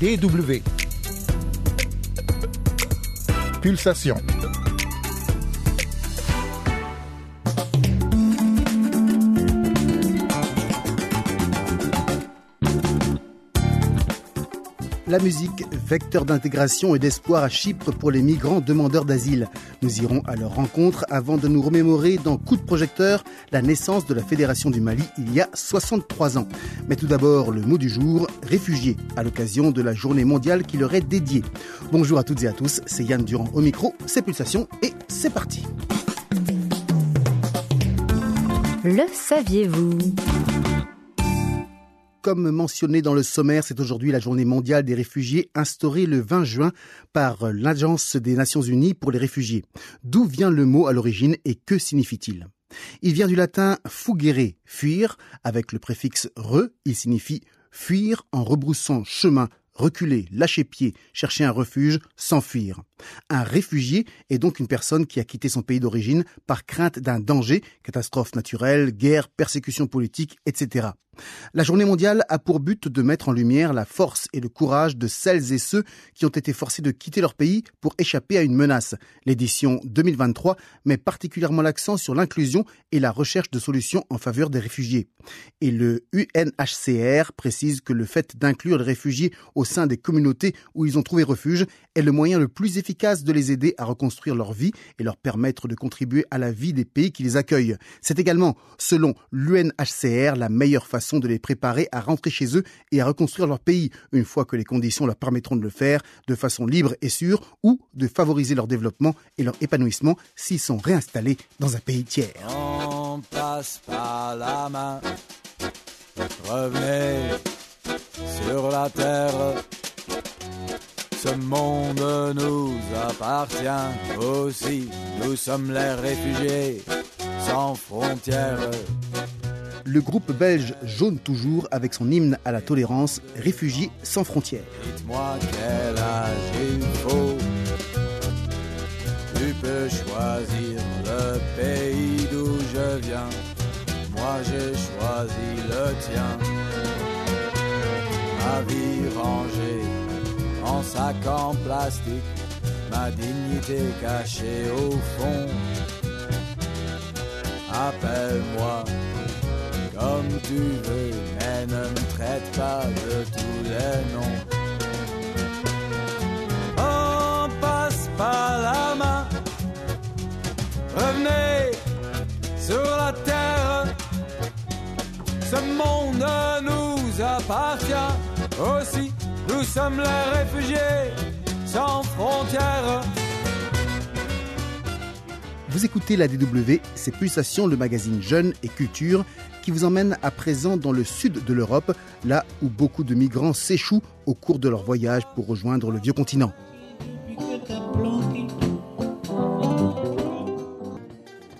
DW. Pulsation. La musique, vecteur d'intégration et d'espoir à Chypre pour les migrants demandeurs d'asile. Nous irons à leur rencontre avant de nous remémorer dans Coup de projecteur la naissance de la Fédération du Mali il y a 63 ans. Mais tout d'abord, le mot du jour, réfugiés, à l'occasion de la journée mondiale qui leur est dédiée. Bonjour à toutes et à tous, c'est Yann Durand au micro, c'est Pulsation et c'est parti. Le saviez-vous? Comme mentionné dans le sommaire, c'est aujourd'hui la journée mondiale des réfugiés instaurée le 20 juin par l'Agence des Nations Unies pour les réfugiés. D'où vient le mot à l'origine et que signifie-t-il? Il vient du latin fugere, fuir, avec le préfixe re, il signifie fuir en rebroussant chemin, reculer, lâcher pied, chercher un refuge, s'enfuir. Un réfugié est donc une personne qui a quitté son pays d'origine par crainte d'un danger, catastrophe naturelle, guerre, persécution politique, etc. La journée mondiale a pour but de mettre en lumière la force et le courage de celles et ceux qui ont été forcés de quitter leur pays pour échapper à une menace. L'édition 2023 met particulièrement l'accent sur l'inclusion et la recherche de solutions en faveur des réfugiés. Et le UNHCR précise que le fait d'inclure les réfugiés au sein des communautés où ils ont trouvé refuge est le moyen le plus efficace de les aider à reconstruire leur vie et leur permettre de contribuer à la vie des pays qui les accueillent. C'est également, selon l'UNHCR, la meilleure façon de les préparer à rentrer chez eux et à reconstruire leur pays, une fois que les conditions leur permettront de le faire de façon libre et sûre, ou de favoriser leur développement et leur épanouissement s'ils sont réinstallés dans un pays tiers. On passe par la main, revenez sur la terre. Ce monde nous appartient aussi, nous sommes les réfugiés sans frontières le groupe belge Jaune Toujours avec son hymne à la tolérance, Réfugiés sans frontières. Dites-moi quel âge il faut. Tu peux choisir le pays d'où je viens. Moi j'ai choisi le tien. Ma vie rangée en sac en plastique. Ma dignité cachée au fond. Appelle-moi comme tu veux, mais ne me traite pas de tous les noms. On passe par la main, revenez sur la terre. Ce monde nous appartient aussi. Nous sommes les réfugiés sans frontières. Vous écoutez la DW, c'est Pulsation, le magazine Jeunes et Culture qui vous emmène à présent dans le sud de l'Europe, là où beaucoup de migrants s'échouent au cours de leur voyage pour rejoindre le vieux continent.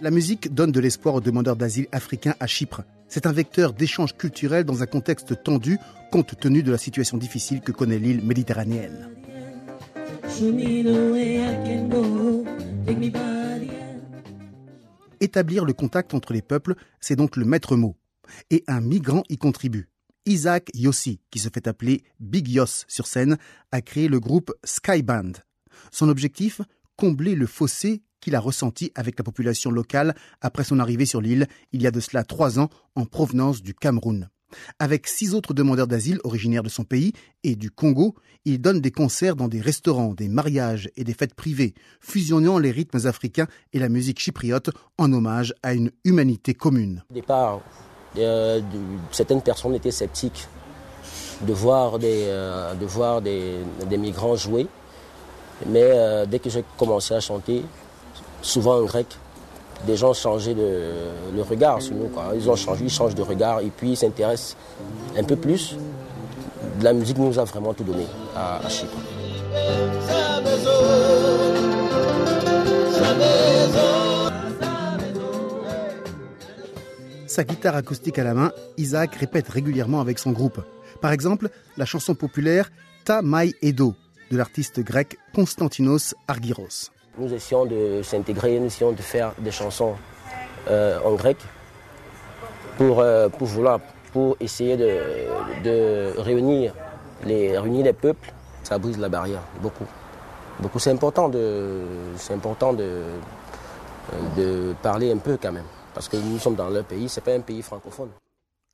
La musique donne de l'espoir aux demandeurs d'asile africains à Chypre. C'est un vecteur d'échange culturel dans un contexte tendu compte tenu de la situation difficile que connaît l'île méditerranéenne. Établir le contact entre les peuples, c'est donc le maître mot. Et un migrant y contribue. Isaac Yossi, qui se fait appeler Big Yoss sur scène, a créé le groupe Skyband. Son objectif Combler le fossé qu'il a ressenti avec la population locale après son arrivée sur l'île il y a de cela trois ans en provenance du Cameroun. Avec six autres demandeurs d'asile originaires de son pays et du Congo, il donne des concerts dans des restaurants, des mariages et des fêtes privées, fusionnant les rythmes africains et la musique chypriote en hommage à une humanité commune. Au départ, euh, certaines personnes étaient sceptiques de voir des, euh, migrants jouer, mais euh, dès que j'ai commencé à chanter, souvent en grec, des gens changeaient de, le regard sur nous. Ils ont changé, ils changent de regard et puis ils s'intéressent un peu plus. La musique nous a vraiment tout donné à Chypre. Sa guitare acoustique à la main, Isaac répète régulièrement avec son groupe. Par exemple, la chanson populaire Ta Mai Edo de l'artiste grec Konstantinos Argyros. Nous essayons de s'intégrer, nous essayons de faire des chansons euh, en grec pour, euh, pour, essayer de, réunir les, peuples, ça brise la barrière, beaucoup. Beaucoup, c'est important de parler un peu quand même, parce que nous sommes dans leur pays, c'est pas un pays francophone.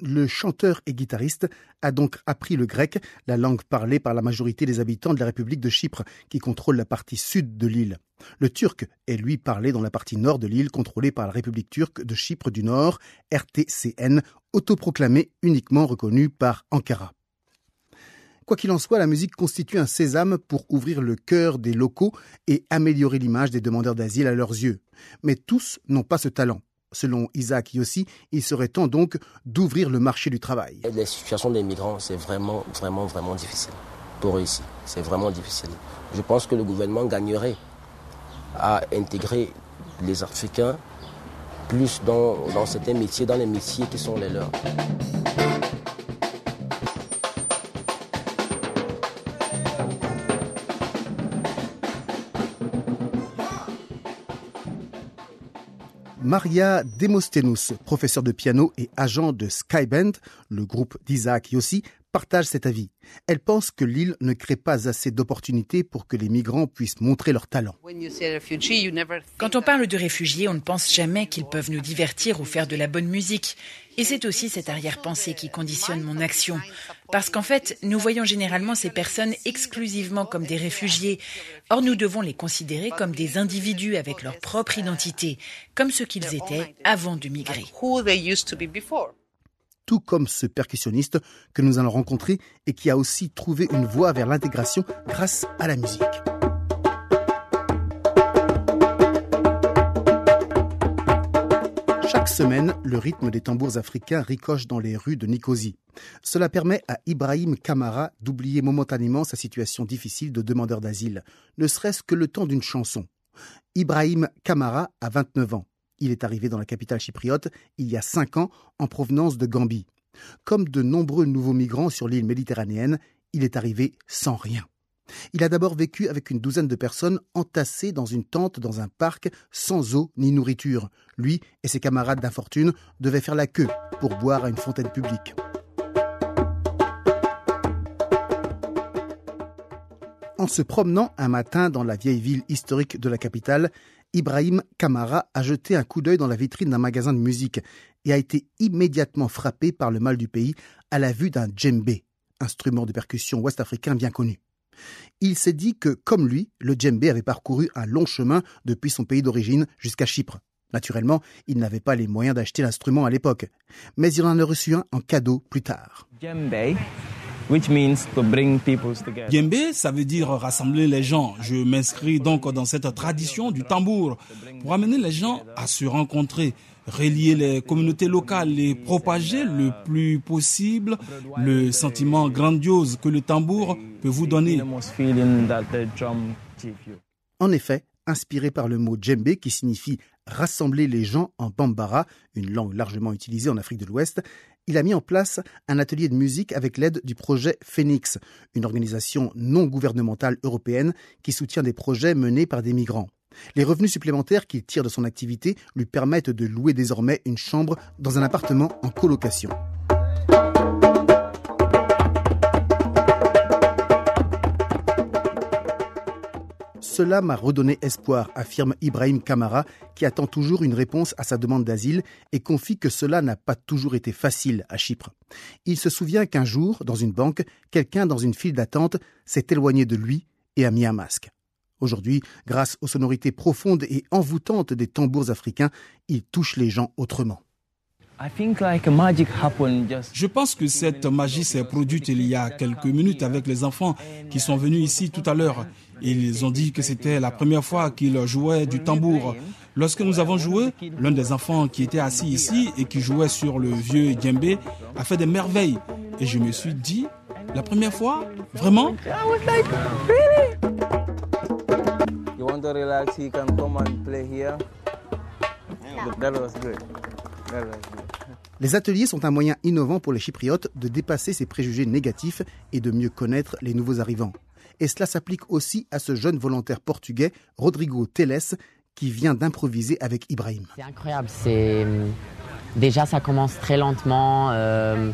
Le chanteur et guitariste a donc appris le grec, la langue parlée par la majorité des habitants de la République de Chypre, qui contrôle la partie sud de l'île. Le turc est lui parlé dans la partie nord de l'île, contrôlée par la République turque de Chypre du Nord, RTCN, autoproclamée uniquement reconnue par Ankara. Quoi qu'il en soit, la musique constitue un sésame pour ouvrir le cœur des locaux et améliorer l'image des demandeurs d'asile à leurs yeux. Mais tous n'ont pas ce talent. Selon Isaac Yossi, il serait temps donc d'ouvrir le marché du travail. La situation des migrants, c'est vraiment, vraiment, vraiment difficile pour eux ici. C'est vraiment difficile. Je pense que le gouvernement gagnerait à intégrer les Africains plus dans, dans certains métiers, dans les métiers qui sont les leurs. Maria Demostenus, professeure de piano et agent de Skyband, le groupe d'Isaac Yossi, partage cet avis. Elle pense que l'île ne crée pas assez d'opportunités pour que les migrants puissent montrer leur talent. Quand on parle de réfugiés, on ne pense jamais qu'ils peuvent nous divertir ou faire de la bonne musique. Et c'est aussi cette arrière-pensée qui conditionne mon action. Parce qu'en fait, nous voyons généralement ces personnes exclusivement comme des réfugiés. Or, nous devons les considérer comme des individus avec leur propre identité, comme ce qu'ils étaient avant de migrer tout comme ce percussionniste que nous allons rencontrer et qui a aussi trouvé une voie vers l'intégration grâce à la musique. Semaine, le rythme des tambours africains ricoche dans les rues de Nicosie. Cela permet à Ibrahim Kamara d'oublier momentanément sa situation difficile de demandeur d'asile, ne serait-ce que le temps d'une chanson. Ibrahim Kamara a 29 ans. Il est arrivé dans la capitale chypriote il y a cinq ans en provenance de Gambie. Comme de nombreux nouveaux migrants sur l'île méditerranéenne, il est arrivé sans rien. Il a d'abord vécu avec une douzaine de personnes entassées dans une tente dans un parc sans eau ni nourriture. Lui et ses camarades d'infortune devaient faire la queue pour boire à une fontaine publique. En se promenant un matin dans la vieille ville historique de la capitale, Ibrahim Kamara a jeté un coup d'œil dans la vitrine d'un magasin de musique et a été immédiatement frappé par le mal du pays à la vue d'un djembé, instrument de percussion ouest-africain bien connu. Il s'est dit que, comme lui, le djembé avait parcouru un long chemin depuis son pays d'origine jusqu'à Chypre. Naturellement, il n'avait pas les moyens d'acheter l'instrument à l'époque, mais il en a reçu un en cadeau plus tard. Djembe, ça veut dire rassembler les gens. Je m'inscris donc dans cette tradition du tambour pour amener les gens à se rencontrer, relier les communautés locales et propager le plus possible le sentiment grandiose que le tambour peut vous donner. En effet, inspiré par le mot djembe qui signifie rassembler les gens en bambara, une langue largement utilisée en Afrique de l'Ouest, il a mis en place un atelier de musique avec l'aide du projet Phoenix, une organisation non gouvernementale européenne qui soutient des projets menés par des migrants. Les revenus supplémentaires qu'il tire de son activité lui permettent de louer désormais une chambre dans un appartement en colocation. Cela m'a redonné espoir, affirme Ibrahim Kamara, qui attend toujours une réponse à sa demande d'asile et confie que cela n'a pas toujours été facile à Chypre. Il se souvient qu'un jour, dans une banque, quelqu'un dans une file d'attente s'est éloigné de lui et a mis un masque. Aujourd'hui, grâce aux sonorités profondes et envoûtantes des tambours africains, il touche les gens autrement. Je pense que cette magie s'est produite il y a quelques minutes avec les enfants qui sont venus ici tout à l'heure. Ils ont dit que c'était la première fois qu'ils jouaient du tambour. Lorsque nous avons joué, l'un des enfants qui était assis ici et qui jouait sur le vieux djembé a fait des merveilles. Et je me suis dit, la première fois, vraiment? Les ateliers sont un moyen innovant pour les Chypriotes de dépasser ces préjugés négatifs et de mieux connaître les nouveaux arrivants. Et cela s'applique aussi à ce jeune volontaire portugais, Rodrigo Teles, qui vient d'improviser avec Ibrahim. C'est incroyable. C'est déjà ça commence très lentement. Euh,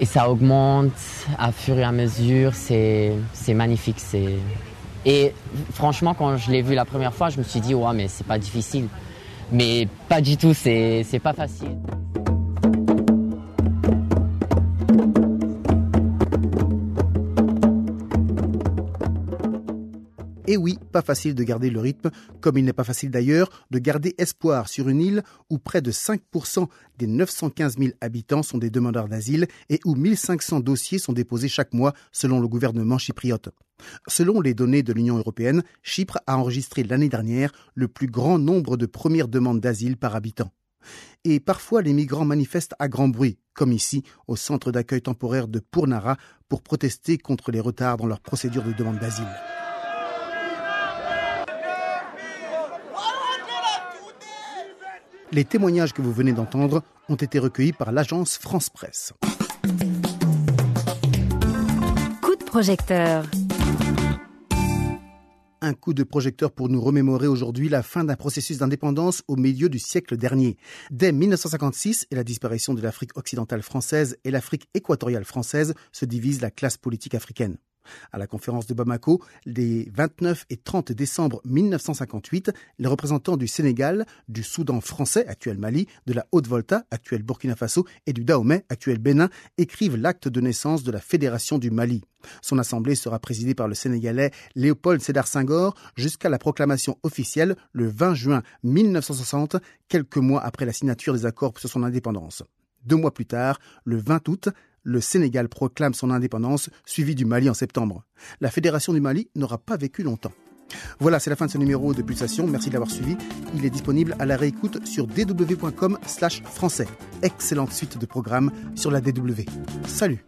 et ça augmente à fur et à mesure. C'est magnifique. Et franchement, quand je l'ai vu la première fois, je me suis dit, ouais, mais c'est pas difficile. Mais pas du tout, c'est pas facile. Et oui, pas facile de garder le rythme, comme il n'est pas facile d'ailleurs de garder espoir sur une île où près de 5% des 915 000 habitants sont des demandeurs d'asile et où 1500 dossiers sont déposés chaque mois selon le gouvernement chypriote. Selon les données de l'Union européenne, Chypre a enregistré l'année dernière le plus grand nombre de premières demandes d'asile par habitant. Et parfois les migrants manifestent à grand bruit, comme ici au centre d'accueil temporaire de Pournara, pour protester contre les retards dans leur procédure de demande d'asile. Les témoignages que vous venez d'entendre ont été recueillis par l'agence France Presse. Coup de projecteur. Un coup de projecteur pour nous remémorer aujourd'hui la fin d'un processus d'indépendance au milieu du siècle dernier. Dès 1956 et la disparition de l'Afrique occidentale française et l'Afrique équatoriale française se divise la classe politique africaine. À la conférence de Bamako, les 29 et 30 décembre 1958, les représentants du Sénégal, du Soudan français, actuel Mali, de la Haute-Volta, actuel Burkina Faso, et du Dahomey, actuel Bénin, écrivent l'acte de naissance de la Fédération du Mali. Son assemblée sera présidée par le Sénégalais Léopold Sédar Senghor jusqu'à la proclamation officielle le 20 juin 1960, quelques mois après la signature des accords sur son indépendance. Deux mois plus tard, le 20 août, le Sénégal proclame son indépendance, suivi du Mali en septembre. La Fédération du Mali n'aura pas vécu longtemps. Voilà, c'est la fin de ce numéro de Pulsation. Merci de l'avoir suivi. Il est disponible à la réécoute sur dw.com slash français. Excellente suite de programmes sur la DW. Salut